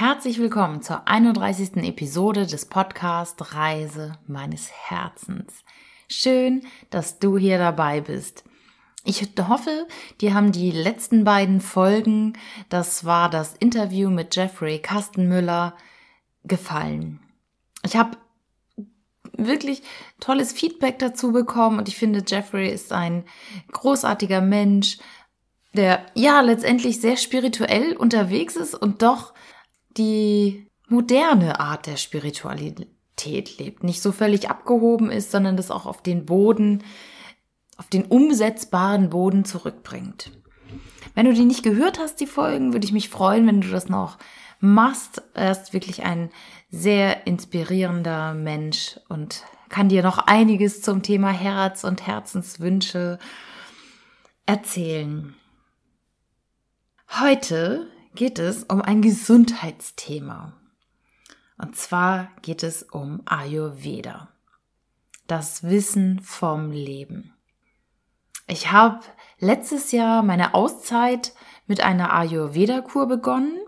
Herzlich willkommen zur 31. Episode des Podcast Reise meines Herzens. Schön, dass du hier dabei bist. Ich hoffe, dir haben die letzten beiden Folgen, das war das Interview mit Jeffrey Kastenmüller, gefallen. Ich habe wirklich tolles Feedback dazu bekommen und ich finde, Jeffrey ist ein großartiger Mensch, der ja letztendlich sehr spirituell unterwegs ist und doch die moderne Art der Spiritualität lebt, nicht so völlig abgehoben ist, sondern das auch auf den Boden, auf den umsetzbaren Boden zurückbringt. Wenn du die nicht gehört hast, die Folgen, würde ich mich freuen, wenn du das noch machst. Er ist wirklich ein sehr inspirierender Mensch und kann dir noch einiges zum Thema Herz und Herzenswünsche erzählen. Heute geht es um ein Gesundheitsthema. Und zwar geht es um Ayurveda. Das Wissen vom Leben. Ich habe letztes Jahr meine Auszeit mit einer Ayurveda-Kur begonnen,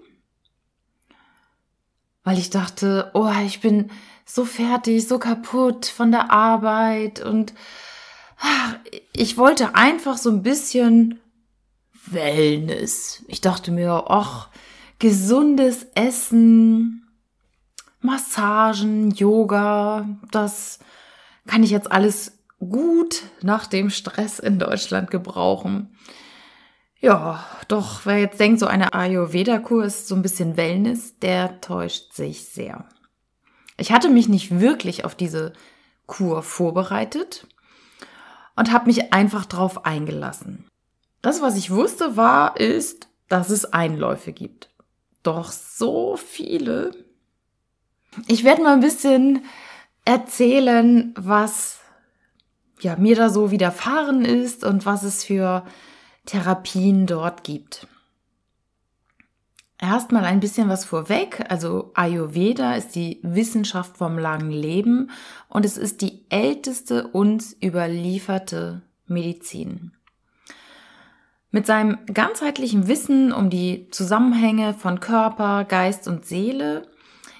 weil ich dachte, oh, ich bin so fertig, so kaputt von der Arbeit und ach, ich wollte einfach so ein bisschen Wellness. Ich dachte mir, ach, gesundes Essen, Massagen, Yoga, das kann ich jetzt alles gut nach dem Stress in Deutschland gebrauchen. Ja, doch wer jetzt denkt, so eine Ayurveda-Kur ist so ein bisschen Wellness, der täuscht sich sehr. Ich hatte mich nicht wirklich auf diese Kur vorbereitet und habe mich einfach drauf eingelassen. Das, was ich wusste, war, ist, dass es Einläufe gibt. Doch so viele. Ich werde mal ein bisschen erzählen, was ja, mir da so widerfahren ist und was es für Therapien dort gibt. Erstmal ein bisschen was vorweg. Also Ayurveda ist die Wissenschaft vom langen Leben und es ist die älteste uns überlieferte Medizin. Mit seinem ganzheitlichen Wissen um die Zusammenhänge von Körper, Geist und Seele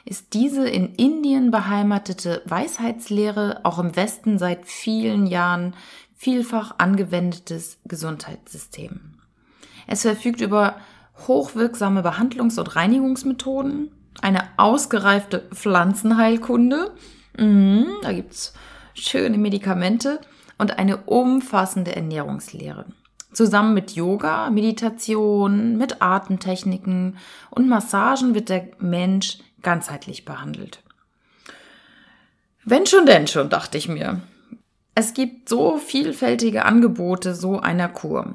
ist diese in Indien beheimatete Weisheitslehre auch im Westen seit vielen Jahren vielfach angewendetes Gesundheitssystem. Es verfügt über hochwirksame Behandlungs- und Reinigungsmethoden, eine ausgereifte Pflanzenheilkunde, mhm, da gibt's schöne Medikamente und eine umfassende Ernährungslehre. Zusammen mit Yoga, Meditation, mit Atemtechniken und Massagen wird der Mensch ganzheitlich behandelt. Wenn schon, denn schon, dachte ich mir. Es gibt so vielfältige Angebote so einer Kur.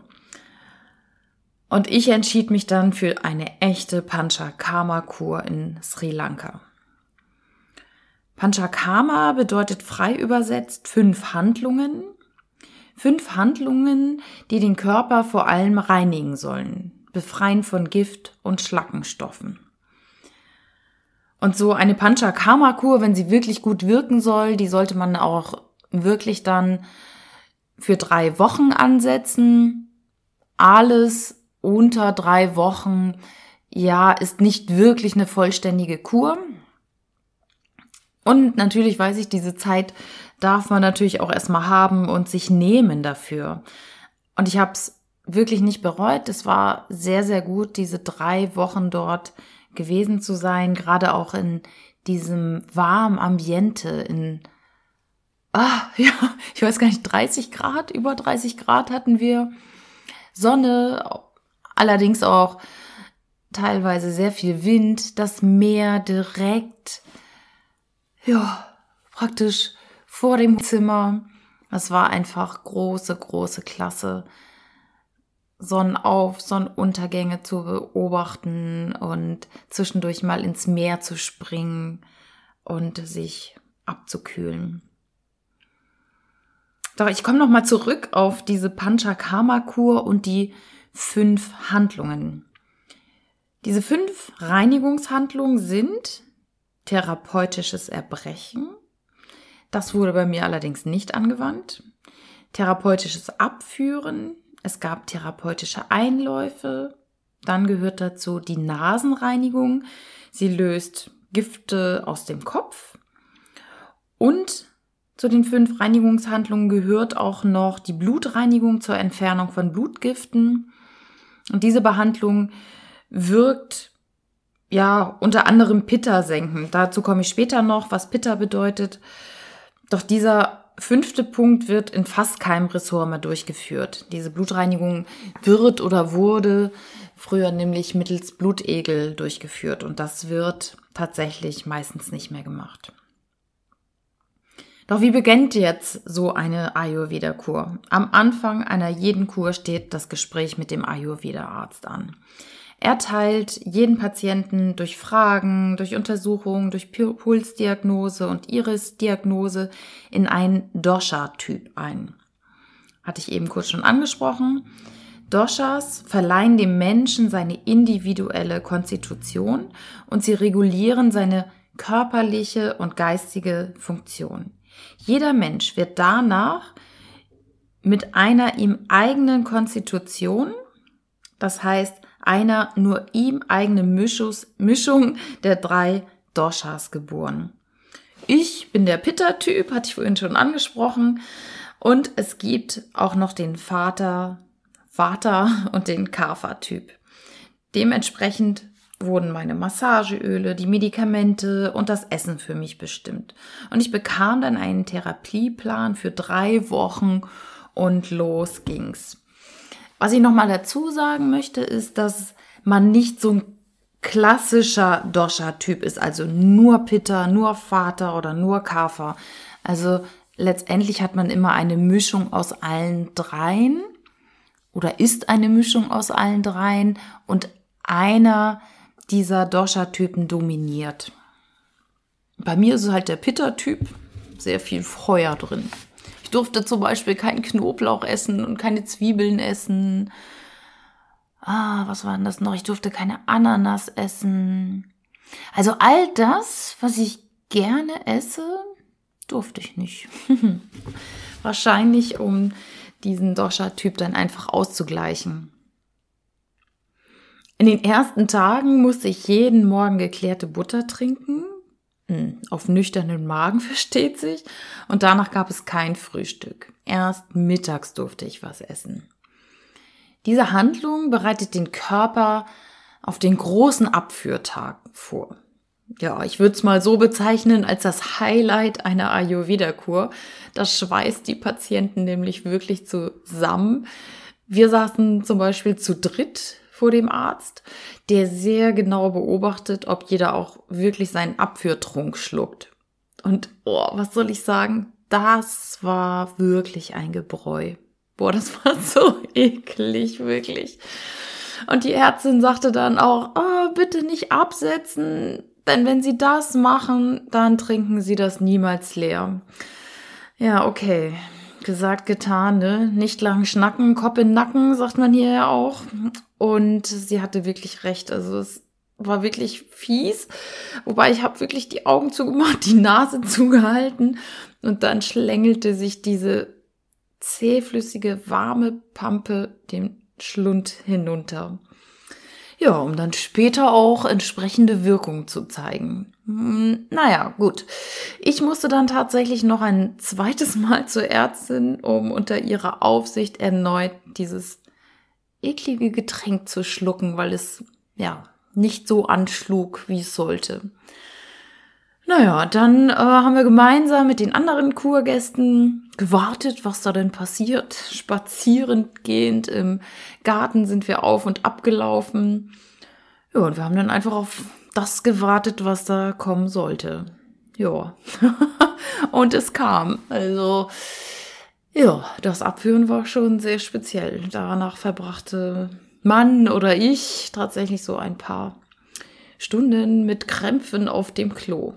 Und ich entschied mich dann für eine echte Panchakarma-Kur in Sri Lanka. Panchakarma bedeutet frei übersetzt fünf Handlungen, Fünf Handlungen, die den Körper vor allem reinigen sollen, befreien von Gift und Schlackenstoffen. Und so eine Panchakarma-Kur, wenn sie wirklich gut wirken soll, die sollte man auch wirklich dann für drei Wochen ansetzen. Alles unter drei Wochen, ja, ist nicht wirklich eine vollständige Kur. Und natürlich weiß ich, diese Zeit darf man natürlich auch erstmal haben und sich nehmen dafür. Und ich habe es wirklich nicht bereut. Es war sehr, sehr gut, diese drei Wochen dort gewesen zu sein, gerade auch in diesem warmen Ambiente, in, ah, ja, ich weiß gar nicht, 30 Grad, über 30 Grad hatten wir. Sonne, allerdings auch teilweise sehr viel Wind, das Meer direkt, ja, praktisch vor dem Zimmer. Es war einfach große, große Klasse. Sonnenauf, Sonnenuntergänge zu beobachten und zwischendurch mal ins Meer zu springen und sich abzukühlen. Doch ich komme nochmal zurück auf diese Panchakarma-Kur und die fünf Handlungen. Diese fünf Reinigungshandlungen sind therapeutisches Erbrechen, das wurde bei mir allerdings nicht angewandt. Therapeutisches Abführen. Es gab therapeutische Einläufe, Dann gehört dazu die Nasenreinigung. Sie löst Gifte aus dem Kopf. Und zu den fünf Reinigungshandlungen gehört auch noch die Blutreinigung zur Entfernung von Blutgiften. Und diese Behandlung wirkt ja unter anderem Pitta senken. Dazu komme ich später noch, was Pitta bedeutet. Doch dieser fünfte Punkt wird in fast keinem Ressort mehr durchgeführt. Diese Blutreinigung wird oder wurde früher nämlich mittels Blutegel durchgeführt und das wird tatsächlich meistens nicht mehr gemacht. Doch wie beginnt jetzt so eine Ayurveda-Kur? Am Anfang einer jeden Kur steht das Gespräch mit dem Ayurveda-Arzt an. Er teilt jeden Patienten durch Fragen, durch Untersuchungen, durch Pulsdiagnose und Iris-Diagnose in einen Dosha-Typ ein. Hatte ich eben kurz schon angesprochen. Doshas verleihen dem Menschen seine individuelle Konstitution und sie regulieren seine körperliche und geistige Funktion. Jeder Mensch wird danach mit einer ihm eigenen Konstitution, das heißt einer nur ihm eigenen Mischung der drei Doshas geboren. Ich bin der Pitta-Typ, hatte ich vorhin schon angesprochen. Und es gibt auch noch den Vater, Vater und den Kapha-Typ. Dementsprechend wurden meine Massageöle, die Medikamente und das Essen für mich bestimmt. Und ich bekam dann einen Therapieplan für drei Wochen und los ging's. Was ich nochmal dazu sagen möchte, ist, dass man nicht so ein klassischer Dosha-Typ ist, also nur Pitta, nur Vater oder nur Kapha. Also letztendlich hat man immer eine Mischung aus allen dreien oder ist eine Mischung aus allen dreien und einer dieser Dosha-Typen dominiert. Bei mir ist es halt der Pitta-Typ, sehr viel Feuer drin. Ich durfte zum Beispiel keinen Knoblauch essen und keine Zwiebeln essen. Ah, was war denn das noch? Ich durfte keine Ananas essen. Also all das, was ich gerne esse, durfte ich nicht. Wahrscheinlich, um diesen Dosha-Typ dann einfach auszugleichen. In den ersten Tagen musste ich jeden Morgen geklärte Butter trinken auf nüchternen Magen versteht sich. Und danach gab es kein Frühstück. Erst mittags durfte ich was essen. Diese Handlung bereitet den Körper auf den großen Abführtag vor. Ja, ich würde es mal so bezeichnen als das Highlight einer Ayurveda-Kur. Das schweißt die Patienten nämlich wirklich zusammen. Wir saßen zum Beispiel zu dritt vor dem Arzt, der sehr genau beobachtet, ob jeder auch wirklich seinen Abführtrunk schluckt. Und oh, was soll ich sagen? Das war wirklich ein Gebräu. Boah, das war so eklig, wirklich. Und die Ärztin sagte dann auch, oh, bitte nicht absetzen, denn wenn Sie das machen, dann trinken Sie das niemals leer. Ja, okay. Gesagt, getan, ne? Nicht lang schnacken, Kopf in Nacken, sagt man hier ja auch. Und sie hatte wirklich recht. Also es war wirklich fies. Wobei ich habe wirklich die Augen zugemacht, die Nase zugehalten und dann schlängelte sich diese zähflüssige, warme Pampe dem Schlund hinunter. Ja, um dann später auch entsprechende Wirkung zu zeigen. Hm, naja, gut. Ich musste dann tatsächlich noch ein zweites Mal zur Ärztin, um unter ihrer Aufsicht erneut dieses eklige Getränk zu schlucken, weil es ja nicht so anschlug, wie es sollte. Naja, dann äh, haben wir gemeinsam mit den anderen Kurgästen gewartet, was da denn passiert. Spazierend gehend im Garten sind wir auf und abgelaufen. Ja, und wir haben dann einfach auf das gewartet, was da kommen sollte. Ja. und es kam. Also, ja, das Abführen war schon sehr speziell. Danach verbrachte Mann oder ich tatsächlich so ein paar Stunden mit Krämpfen auf dem Klo.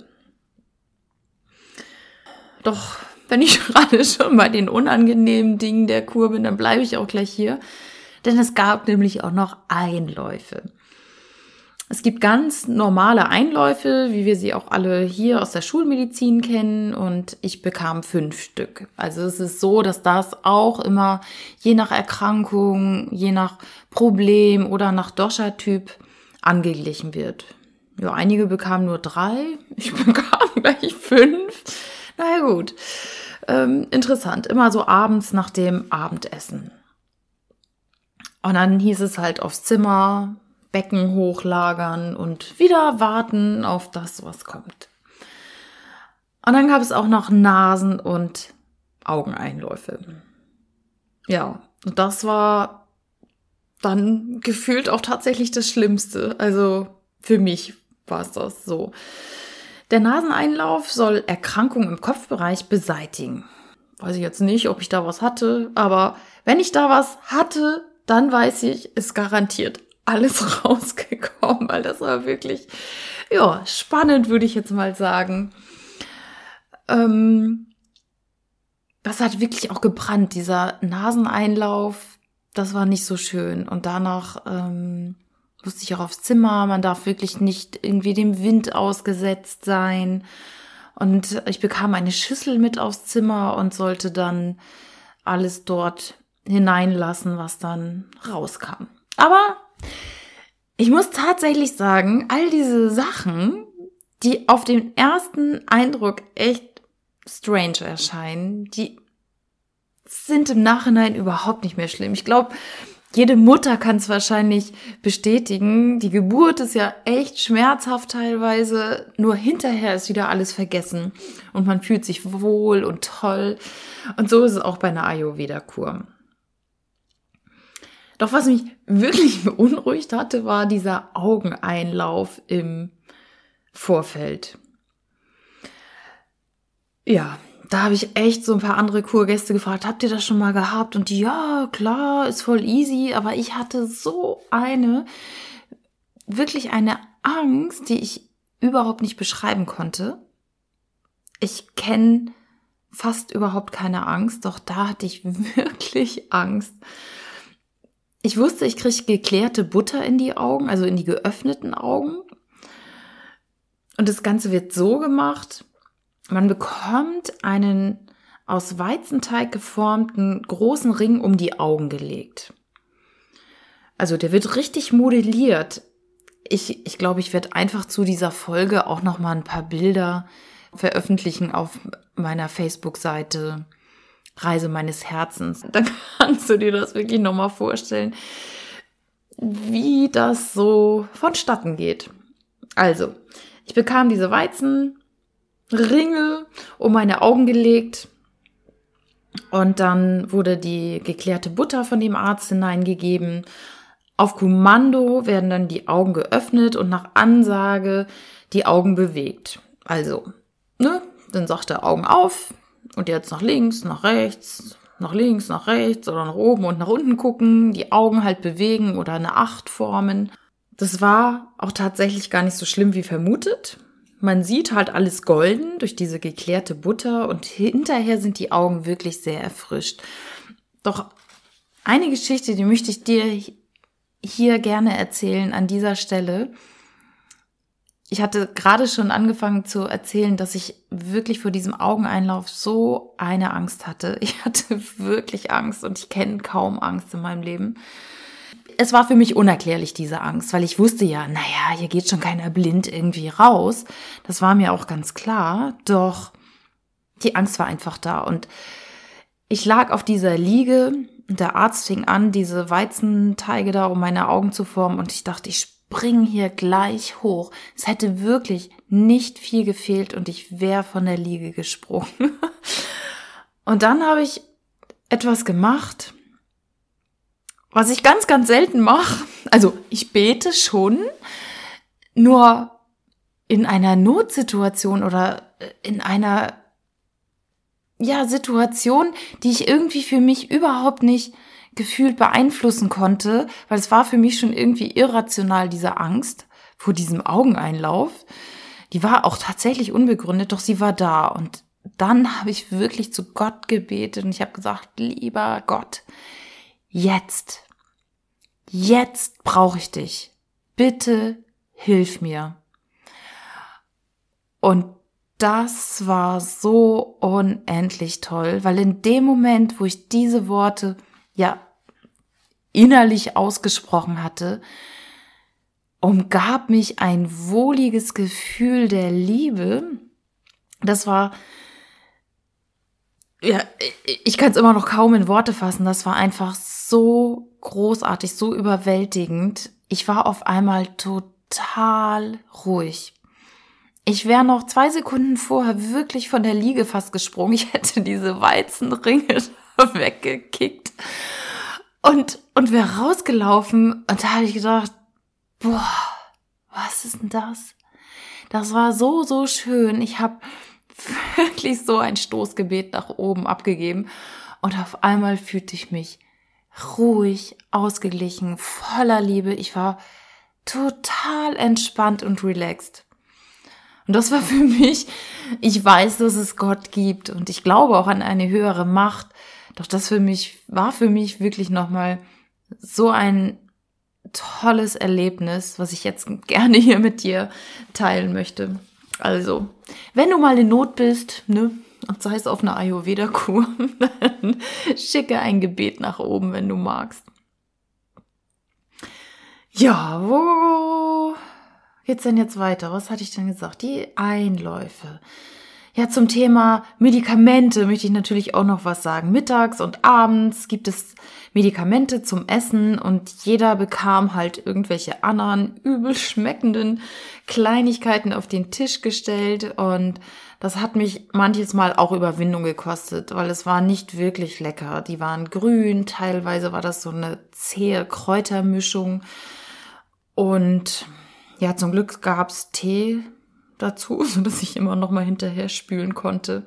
Doch wenn ich gerade schon bei den unangenehmen Dingen der Kur bin, dann bleibe ich auch gleich hier. Denn es gab nämlich auch noch Einläufe. Es gibt ganz normale Einläufe, wie wir sie auch alle hier aus der Schulmedizin kennen und ich bekam fünf Stück. Also es ist so, dass das auch immer je nach Erkrankung, je nach Problem oder nach Dosha-Typ angeglichen wird. Ja, einige bekamen nur drei, ich bekam gleich fünf. Naja gut, ähm, interessant. Immer so abends nach dem Abendessen. Und dann hieß es halt aufs Zimmer, Becken hochlagern und wieder warten auf das, was kommt. Und dann gab es auch noch Nasen- und Augeneinläufe. Ja, und das war dann gefühlt auch tatsächlich das Schlimmste. Also für mich war es das so. Der Naseneinlauf soll Erkrankungen im Kopfbereich beseitigen. Weiß ich jetzt nicht, ob ich da was hatte, aber wenn ich da was hatte, dann weiß ich, ist garantiert alles rausgekommen, weil das war wirklich, ja, spannend, würde ich jetzt mal sagen. Ähm, das hat wirklich auch gebrannt, dieser Naseneinlauf, das war nicht so schön. Und danach ähm, ich auch aufs Zimmer, man darf wirklich nicht irgendwie dem Wind ausgesetzt sein. Und ich bekam eine Schüssel mit aufs Zimmer und sollte dann alles dort hineinlassen, was dann rauskam. Aber ich muss tatsächlich sagen, all diese Sachen, die auf den ersten Eindruck echt strange erscheinen, die sind im Nachhinein überhaupt nicht mehr schlimm. Ich glaube, jede Mutter kann es wahrscheinlich bestätigen. Die Geburt ist ja echt schmerzhaft teilweise. Nur hinterher ist wieder alles vergessen und man fühlt sich wohl und toll. Und so ist es auch bei einer Ayurveda-Kur. Doch was mich wirklich beunruhigt hatte, war dieser Augeneinlauf im Vorfeld. Ja, da habe ich echt so ein paar andere Kurgäste gefragt, habt ihr das schon mal gehabt? Und die, ja, klar, ist voll easy, aber ich hatte so eine, wirklich eine Angst, die ich überhaupt nicht beschreiben konnte. Ich kenne fast überhaupt keine Angst, doch da hatte ich wirklich Angst. Ich wusste, ich kriege geklärte Butter in die Augen, also in die geöffneten Augen. Und das Ganze wird so gemacht, man bekommt einen aus Weizenteig geformten großen Ring um die Augen gelegt. Also der wird richtig modelliert. Ich, ich glaube, ich werde einfach zu dieser Folge auch noch mal ein paar Bilder veröffentlichen auf meiner Facebook-Seite Reise meines Herzens. Dann kannst du dir das wirklich noch mal vorstellen, wie das so vonstatten geht. Also, ich bekam diese Weizenringe um meine Augen gelegt und dann wurde die geklärte Butter von dem Arzt hineingegeben. Auf Kommando werden dann die Augen geöffnet und nach Ansage die Augen bewegt. Also, ne, dann sagt er Augen auf, und jetzt nach links, nach rechts, nach links, nach rechts oder nach oben und nach unten gucken, die Augen halt bewegen oder eine Acht formen. Das war auch tatsächlich gar nicht so schlimm wie vermutet. Man sieht halt alles golden durch diese geklärte Butter und hinterher sind die Augen wirklich sehr erfrischt. Doch eine Geschichte, die möchte ich dir hier gerne erzählen an dieser Stelle ich hatte gerade schon angefangen zu erzählen, dass ich wirklich vor diesem Augeneinlauf so eine Angst hatte. Ich hatte wirklich Angst und ich kenne kaum Angst in meinem Leben. Es war für mich unerklärlich, diese Angst, weil ich wusste ja, naja, hier geht schon keiner blind irgendwie raus. Das war mir auch ganz klar. Doch die Angst war einfach da und ich lag auf dieser Liege und der Arzt fing an, diese Weizenteige da um meine Augen zu formen und ich dachte, ich spring hier gleich hoch. Es hätte wirklich nicht viel gefehlt und ich wäre von der Liege gesprungen. und dann habe ich etwas gemacht, was ich ganz, ganz selten mache. Also ich bete schon, nur in einer Notsituation oder in einer ja, Situation, die ich irgendwie für mich überhaupt nicht gefühlt beeinflussen konnte, weil es war für mich schon irgendwie irrational, diese Angst vor diesem Augeneinlauf. Die war auch tatsächlich unbegründet, doch sie war da. Und dann habe ich wirklich zu Gott gebetet und ich habe gesagt, lieber Gott, jetzt, jetzt brauche ich dich. Bitte hilf mir. Und das war so unendlich toll, weil in dem Moment, wo ich diese Worte ja innerlich ausgesprochen hatte, umgab mich ein wohliges Gefühl der Liebe. Das war, ja, ich kann es immer noch kaum in Worte fassen. Das war einfach so großartig, so überwältigend. Ich war auf einmal total ruhig. Ich wäre noch zwei Sekunden vorher wirklich von der Liege fast gesprungen. Ich hätte diese Weizenringe weggekickt und, und wäre rausgelaufen. Und da habe ich gedacht, boah, was ist denn das? Das war so, so schön. Ich habe wirklich so ein Stoßgebet nach oben abgegeben. Und auf einmal fühlte ich mich ruhig, ausgeglichen, voller Liebe. Ich war total entspannt und relaxed. Und das war für mich, ich weiß, dass es Gott gibt und ich glaube auch an eine höhere Macht. Doch das für mich war für mich wirklich nochmal so ein tolles Erlebnis, was ich jetzt gerne hier mit dir teilen möchte. Also, wenn du mal in Not bist, ne, und sei es auf einer Ayurveda-Kur, dann schicke ein Gebet nach oben, wenn du magst. Ja, wo geht's denn jetzt weiter? Was hatte ich denn gesagt? Die Einläufe. Ja, zum Thema Medikamente möchte ich natürlich auch noch was sagen. Mittags und abends gibt es Medikamente zum Essen und jeder bekam halt irgendwelche anderen übel schmeckenden Kleinigkeiten auf den Tisch gestellt und das hat mich manches Mal auch Überwindung gekostet, weil es war nicht wirklich lecker. Die waren grün, teilweise war das so eine zähe Kräutermischung und ja, zum Glück gab's Tee dazu, so dass ich immer noch mal hinterher spülen konnte.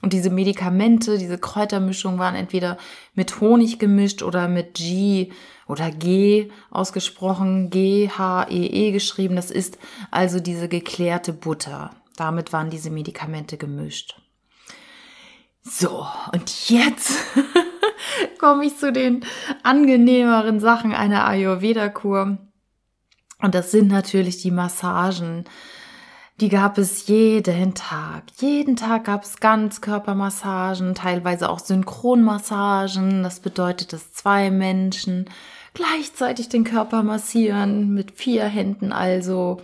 Und diese Medikamente, diese Kräutermischung waren entweder mit Honig gemischt oder mit G oder G ausgesprochen, G, H, E, E geschrieben. Das ist also diese geklärte Butter. Damit waren diese Medikamente gemischt. So, und jetzt komme ich zu den angenehmeren Sachen einer Ayurveda-Kur. Und das sind natürlich die Massagen. Die gab es jeden Tag. Jeden Tag gab es Ganzkörpermassagen, teilweise auch Synchronmassagen. Das bedeutet, dass zwei Menschen gleichzeitig den Körper massieren, mit vier Händen also.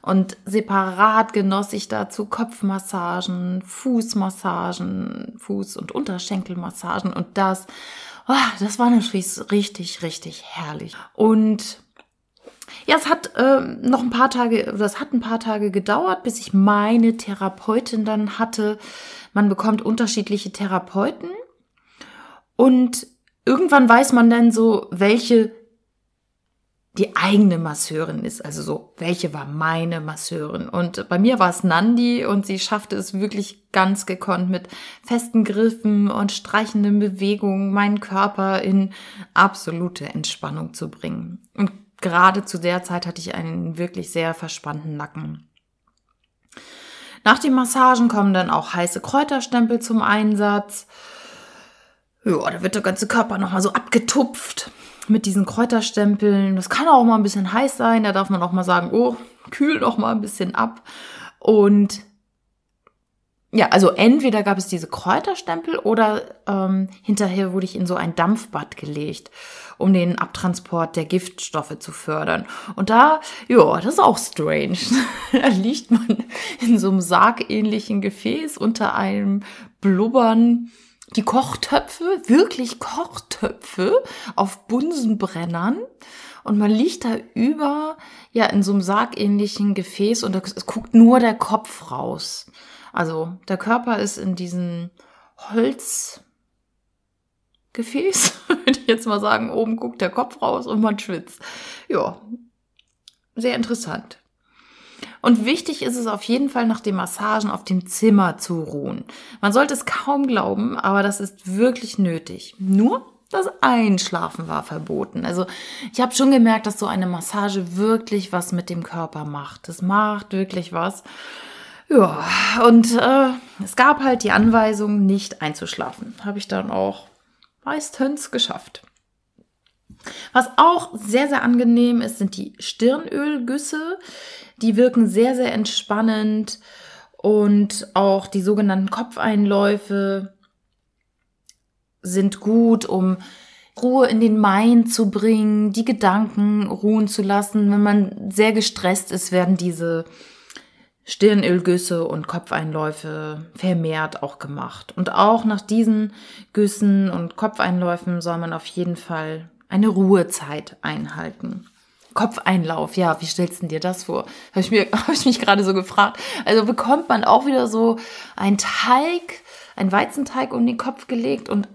Und separat genoss ich dazu Kopfmassagen, Fußmassagen, Fuß- und Unterschenkelmassagen und das, oh, das war natürlich richtig, richtig herrlich. Und ja, es hat äh, noch ein paar Tage, oder es hat ein paar Tage gedauert, bis ich meine Therapeutin dann hatte. Man bekommt unterschiedliche Therapeuten und irgendwann weiß man dann so, welche die eigene Masseurin ist. Also so, welche war meine Masseurin? Und bei mir war es Nandi und sie schaffte es wirklich ganz gekonnt mit festen Griffen und streichenden Bewegungen meinen Körper in absolute Entspannung zu bringen. Und gerade zu der Zeit hatte ich einen wirklich sehr verspannten Nacken. Nach den Massagen kommen dann auch heiße Kräuterstempel zum Einsatz. Ja, da wird der ganze Körper nochmal so abgetupft mit diesen Kräuterstempeln. Das kann auch mal ein bisschen heiß sein. Da darf man auch mal sagen, oh, kühl doch mal ein bisschen ab. Und ja, also entweder gab es diese Kräuterstempel oder ähm, hinterher wurde ich in so ein Dampfbad gelegt, um den Abtransport der Giftstoffe zu fördern. Und da, ja, das ist auch strange. da liegt man in so einem sargähnlichen Gefäß unter einem Blubbern. Die Kochtöpfe, wirklich Kochtöpfe auf Bunsenbrennern. Und man liegt da über, ja, in so einem sargähnlichen Gefäß und es guckt nur der Kopf raus. Also der Körper ist in diesem Holzgefäß, würde ich jetzt mal sagen. Oben guckt der Kopf raus und man schwitzt. Ja, sehr interessant. Und wichtig ist es auf jeden Fall nach den Massagen auf dem Zimmer zu ruhen. Man sollte es kaum glauben, aber das ist wirklich nötig. Nur das Einschlafen war verboten. Also ich habe schon gemerkt, dass so eine Massage wirklich was mit dem Körper macht. Das macht wirklich was. Ja, und äh, es gab halt die Anweisung, nicht einzuschlafen. Habe ich dann auch meistens geschafft. Was auch sehr, sehr angenehm ist, sind die Stirnölgüsse. Die wirken sehr, sehr entspannend und auch die sogenannten Kopfeinläufe sind gut, um Ruhe in den Mind zu bringen, die Gedanken ruhen zu lassen. Wenn man sehr gestresst ist, werden diese Stirnölgüsse und Kopfeinläufe vermehrt auch gemacht. Und auch nach diesen Güssen und Kopfeinläufen soll man auf jeden Fall eine Ruhezeit einhalten. Kopfeinlauf, ja, wie stellst du dir das vor? Habe ich, mir, hab ich mich gerade so gefragt. Also bekommt man auch wieder so ein Teig, ein Weizenteig um den Kopf gelegt und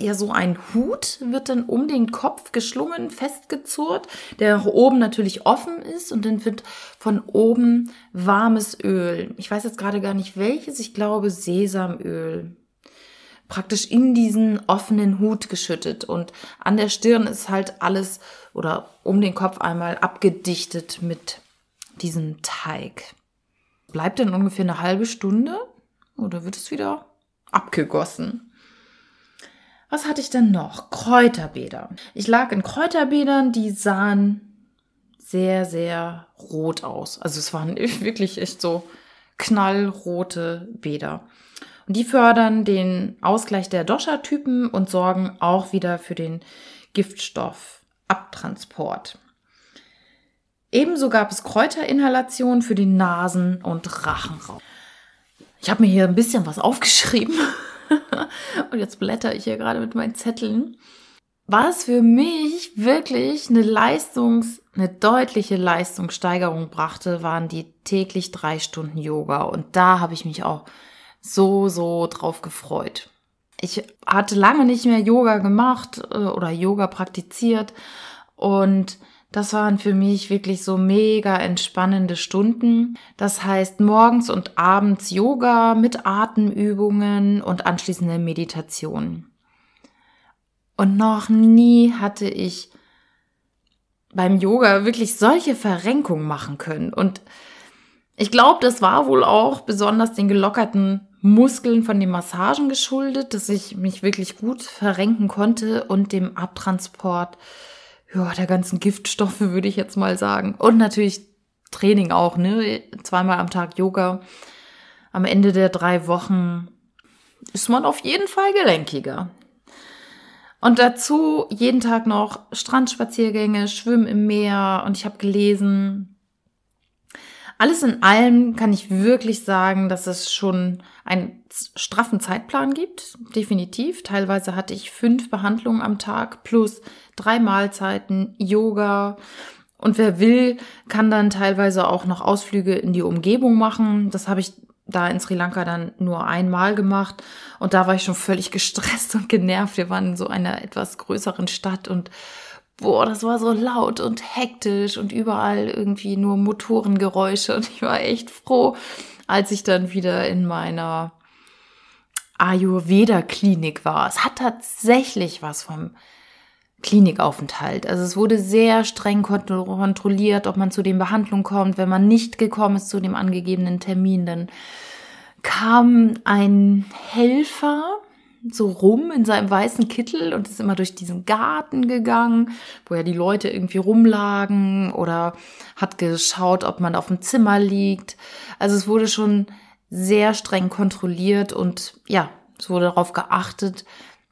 ja, so ein Hut wird dann um den Kopf geschlungen, festgezurrt, der oben natürlich offen ist und dann wird von oben warmes Öl. Ich weiß jetzt gerade gar nicht welches, ich glaube Sesamöl. Praktisch in diesen offenen Hut geschüttet und an der Stirn ist halt alles oder um den Kopf einmal abgedichtet mit diesem Teig. Bleibt dann ungefähr eine halbe Stunde oder wird es wieder abgegossen? Was hatte ich denn noch? Kräuterbäder. Ich lag in Kräuterbädern, die sahen sehr, sehr rot aus. Also es waren wirklich echt so knallrote Bäder. Und die fördern den Ausgleich der Dosha-Typen und sorgen auch wieder für den Giftstoffabtransport. Ebenso gab es Kräuterinhalationen für den Nasen- und Rachenraum. Ich habe mir hier ein bisschen was aufgeschrieben. und jetzt blätter ich hier gerade mit meinen Zetteln. Was für mich wirklich eine Leistungs, eine deutliche Leistungssteigerung brachte, waren die täglich drei Stunden Yoga. Und da habe ich mich auch so, so drauf gefreut. Ich hatte lange nicht mehr Yoga gemacht äh, oder Yoga praktiziert und das waren für mich wirklich so mega entspannende Stunden. Das heißt morgens und abends Yoga mit Atemübungen und anschließende Meditation. Und noch nie hatte ich beim Yoga wirklich solche Verrenkungen machen können. Und ich glaube, das war wohl auch besonders den gelockerten Muskeln von den Massagen geschuldet, dass ich mich wirklich gut verrenken konnte und dem Abtransport ja, der ganzen Giftstoffe, würde ich jetzt mal sagen. Und natürlich Training auch, ne? Zweimal am Tag Yoga. Am Ende der drei Wochen ist man auf jeden Fall gelenkiger. Und dazu jeden Tag noch Strandspaziergänge, Schwimmen im Meer und ich habe gelesen, alles in allem kann ich wirklich sagen, dass es schon einen straffen Zeitplan gibt, definitiv. Teilweise hatte ich fünf Behandlungen am Tag plus drei Mahlzeiten, Yoga. Und wer will, kann dann teilweise auch noch Ausflüge in die Umgebung machen. Das habe ich da in Sri Lanka dann nur einmal gemacht und da war ich schon völlig gestresst und genervt. Wir waren in so einer etwas größeren Stadt und boah, das war so laut und hektisch und überall irgendwie nur Motorengeräusche und ich war echt froh, als ich dann wieder in meiner Ayurveda-Klinik war. Es hat tatsächlich was vom Klinikaufenthalt. Also es wurde sehr streng kontrolliert, ob man zu den Behandlungen kommt. Wenn man nicht gekommen ist zu dem angegebenen Termin, dann kam ein Helfer so rum in seinem weißen Kittel und ist immer durch diesen Garten gegangen, wo ja die Leute irgendwie rumlagen oder hat geschaut, ob man auf dem Zimmer liegt. Also es wurde schon sehr streng kontrolliert und ja, es wurde darauf geachtet,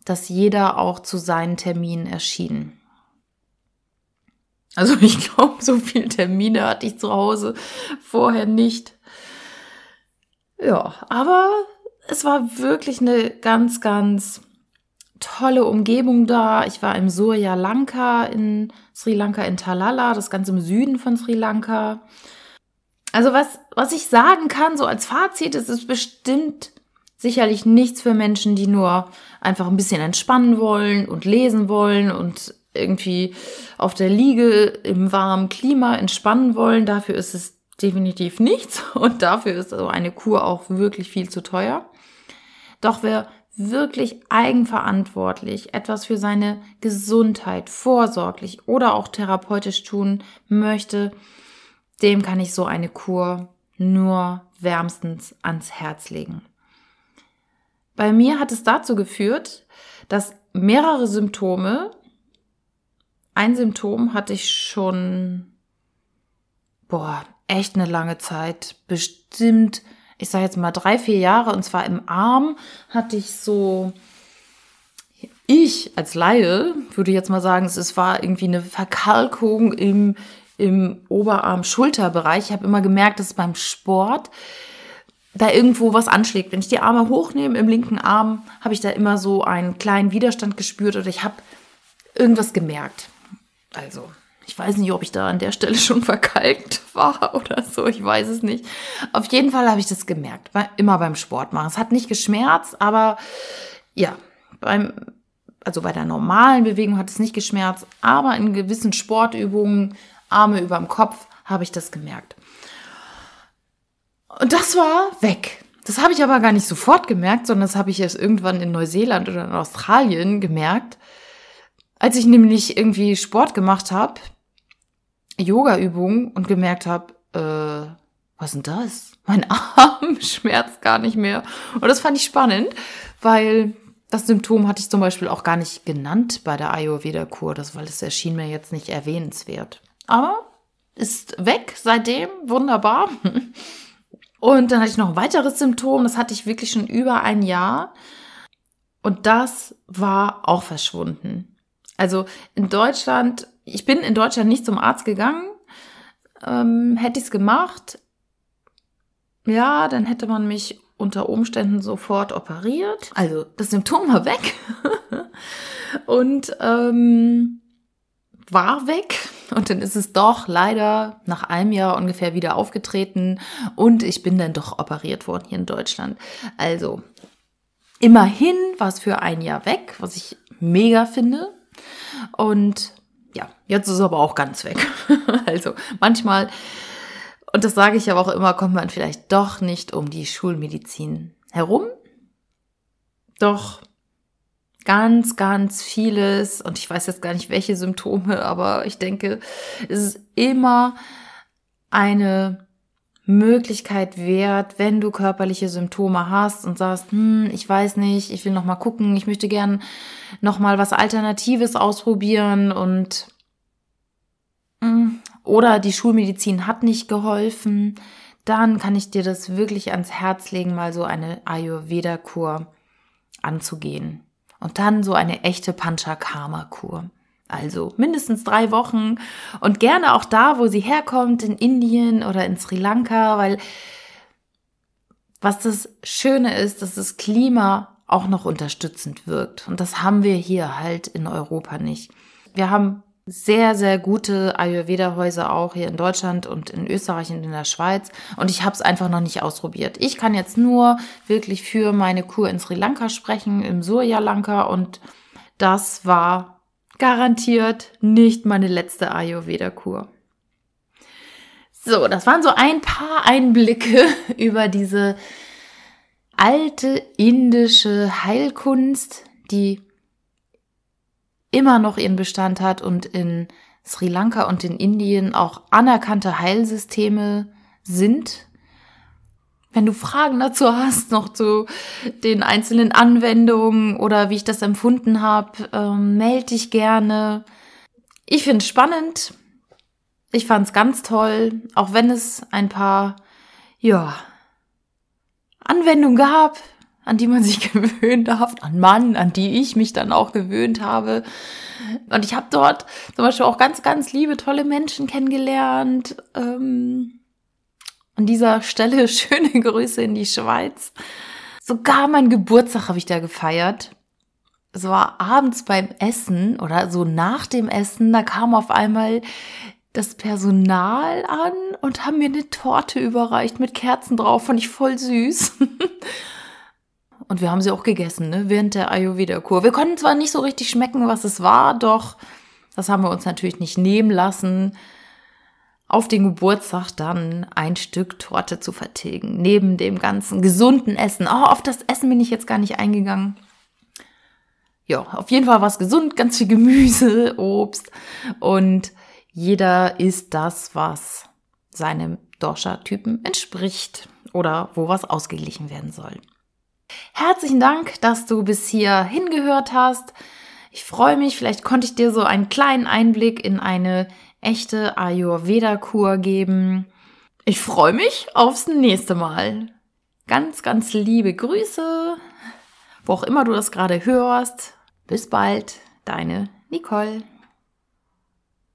dass jeder auch zu seinen Terminen erschien. Also ich glaube, so viele Termine hatte ich zu Hause vorher nicht. Ja, aber es war wirklich eine ganz, ganz tolle Umgebung da. Ich war im Surya Lanka in Sri Lanka in Talala, das ganz im Süden von Sri Lanka. Also was, was ich sagen kann, so als Fazit, es ist bestimmt sicherlich nichts für Menschen, die nur einfach ein bisschen entspannen wollen und lesen wollen und irgendwie auf der Liege im warmen Klima entspannen wollen. Dafür ist es definitiv nichts und dafür ist so eine Kur auch wirklich viel zu teuer. Doch wer wirklich eigenverantwortlich etwas für seine Gesundheit vorsorglich oder auch therapeutisch tun möchte, dem kann ich so eine Kur nur wärmstens ans Herz legen. Bei mir hat es dazu geführt, dass mehrere Symptome ein Symptom hatte ich schon, boah, echt eine lange Zeit. Bestimmt, ich sage jetzt mal drei, vier Jahre. Und zwar im Arm hatte ich so, ich als Laie würde jetzt mal sagen, es war irgendwie eine Verkalkung im, im Oberarm-Schulterbereich. Ich habe immer gemerkt, dass beim Sport da irgendwo was anschlägt. Wenn ich die Arme hochnehme im linken Arm, habe ich da immer so einen kleinen Widerstand gespürt oder ich habe irgendwas gemerkt. Also, ich weiß nicht, ob ich da an der Stelle schon verkalkt war oder so, ich weiß es nicht. Auf jeden Fall habe ich das gemerkt, immer beim Sport machen. Es hat nicht geschmerzt, aber ja, beim also bei der normalen Bewegung hat es nicht geschmerzt, aber in gewissen Sportübungen, Arme über dem Kopf, habe ich das gemerkt. Und das war weg. Das habe ich aber gar nicht sofort gemerkt, sondern das habe ich erst irgendwann in Neuseeland oder in Australien gemerkt, als ich nämlich irgendwie Sport gemacht habe, Yoga-Übungen und gemerkt habe, äh, was ist denn das? Mein Arm schmerzt gar nicht mehr. Und das fand ich spannend, weil das Symptom hatte ich zum Beispiel auch gar nicht genannt bei der Ayurveda-Kur, das, weil es erschien mir jetzt nicht erwähnenswert. Aber ist weg seitdem, wunderbar. Und dann hatte ich noch ein weiteres Symptom, das hatte ich wirklich schon über ein Jahr. Und das war auch verschwunden. Also in Deutschland, ich bin in Deutschland nicht zum Arzt gegangen. Ähm, hätte ich es gemacht, ja, dann hätte man mich unter Umständen sofort operiert. Also das Symptom war weg und ähm, war weg. Und dann ist es doch leider nach einem Jahr ungefähr wieder aufgetreten und ich bin dann doch operiert worden hier in Deutschland. Also immerhin war es für ein Jahr weg, was ich mega finde. Und ja, jetzt ist es aber auch ganz weg. also manchmal und das sage ich aber auch immer, kommt man vielleicht doch nicht um die Schulmedizin herum. Doch ganz, ganz vieles, und ich weiß jetzt gar nicht, welche Symptome, aber ich denke, es ist immer eine Möglichkeit wert, wenn du körperliche Symptome hast und sagst, hm, ich weiß nicht, ich will noch mal gucken, ich möchte gern noch mal was Alternatives ausprobieren und hm, oder die Schulmedizin hat nicht geholfen, dann kann ich dir das wirklich ans Herz legen, mal so eine Ayurveda-Kur anzugehen. Und dann so eine echte Panchakarma-Kur. Also mindestens drei Wochen und gerne auch da, wo sie herkommt, in Indien oder in Sri Lanka, weil was das Schöne ist, dass das Klima auch noch unterstützend wirkt. Und das haben wir hier halt in Europa nicht. Wir haben sehr, sehr gute Ayurveda-Häuser auch hier in Deutschland und in Österreich und in der Schweiz. Und ich habe es einfach noch nicht ausprobiert. Ich kann jetzt nur wirklich für meine Kur in Sri Lanka sprechen, im Surya Lanka. Und das war garantiert nicht meine letzte Ayurveda-Kur. So, das waren so ein paar Einblicke über diese alte indische Heilkunst, die immer noch ihren Bestand hat und in Sri Lanka und in Indien auch anerkannte Heilsysteme sind. Wenn du Fragen dazu hast, noch zu den einzelnen Anwendungen oder wie ich das empfunden habe, ähm, melde dich gerne. Ich finde es spannend. Ich fand es ganz toll, auch wenn es ein paar, ja, Anwendungen gab, an die man sich gewöhnt hat, an Mann, an die ich mich dann auch gewöhnt habe. Und ich habe dort zum Beispiel auch ganz, ganz liebe, tolle Menschen kennengelernt. Ähm, an dieser Stelle schöne Grüße in die Schweiz. Sogar mein Geburtstag habe ich da gefeiert. Es war abends beim Essen oder so nach dem Essen, da kam auf einmal das Personal an und haben mir eine Torte überreicht mit Kerzen drauf, fand ich voll süß. Und wir haben sie auch gegessen, ne? während der Ayurveda-Kur. Wir konnten zwar nicht so richtig schmecken, was es war, doch das haben wir uns natürlich nicht nehmen lassen, auf den Geburtstag dann ein Stück Torte zu vertilgen, neben dem ganzen gesunden Essen. Oh, auf das Essen bin ich jetzt gar nicht eingegangen. Ja, auf jeden Fall war es gesund, ganz viel Gemüse, Obst und jeder isst das, was seinem Dosha-Typen entspricht oder wo was ausgeglichen werden soll. Herzlichen Dank, dass du bis hier hingehört hast. Ich freue mich, vielleicht konnte ich dir so einen kleinen Einblick in eine echte Ayurveda-Kur geben. Ich freue mich aufs nächste Mal. Ganz, ganz liebe Grüße, wo auch immer du das gerade hörst. Bis bald, deine Nicole.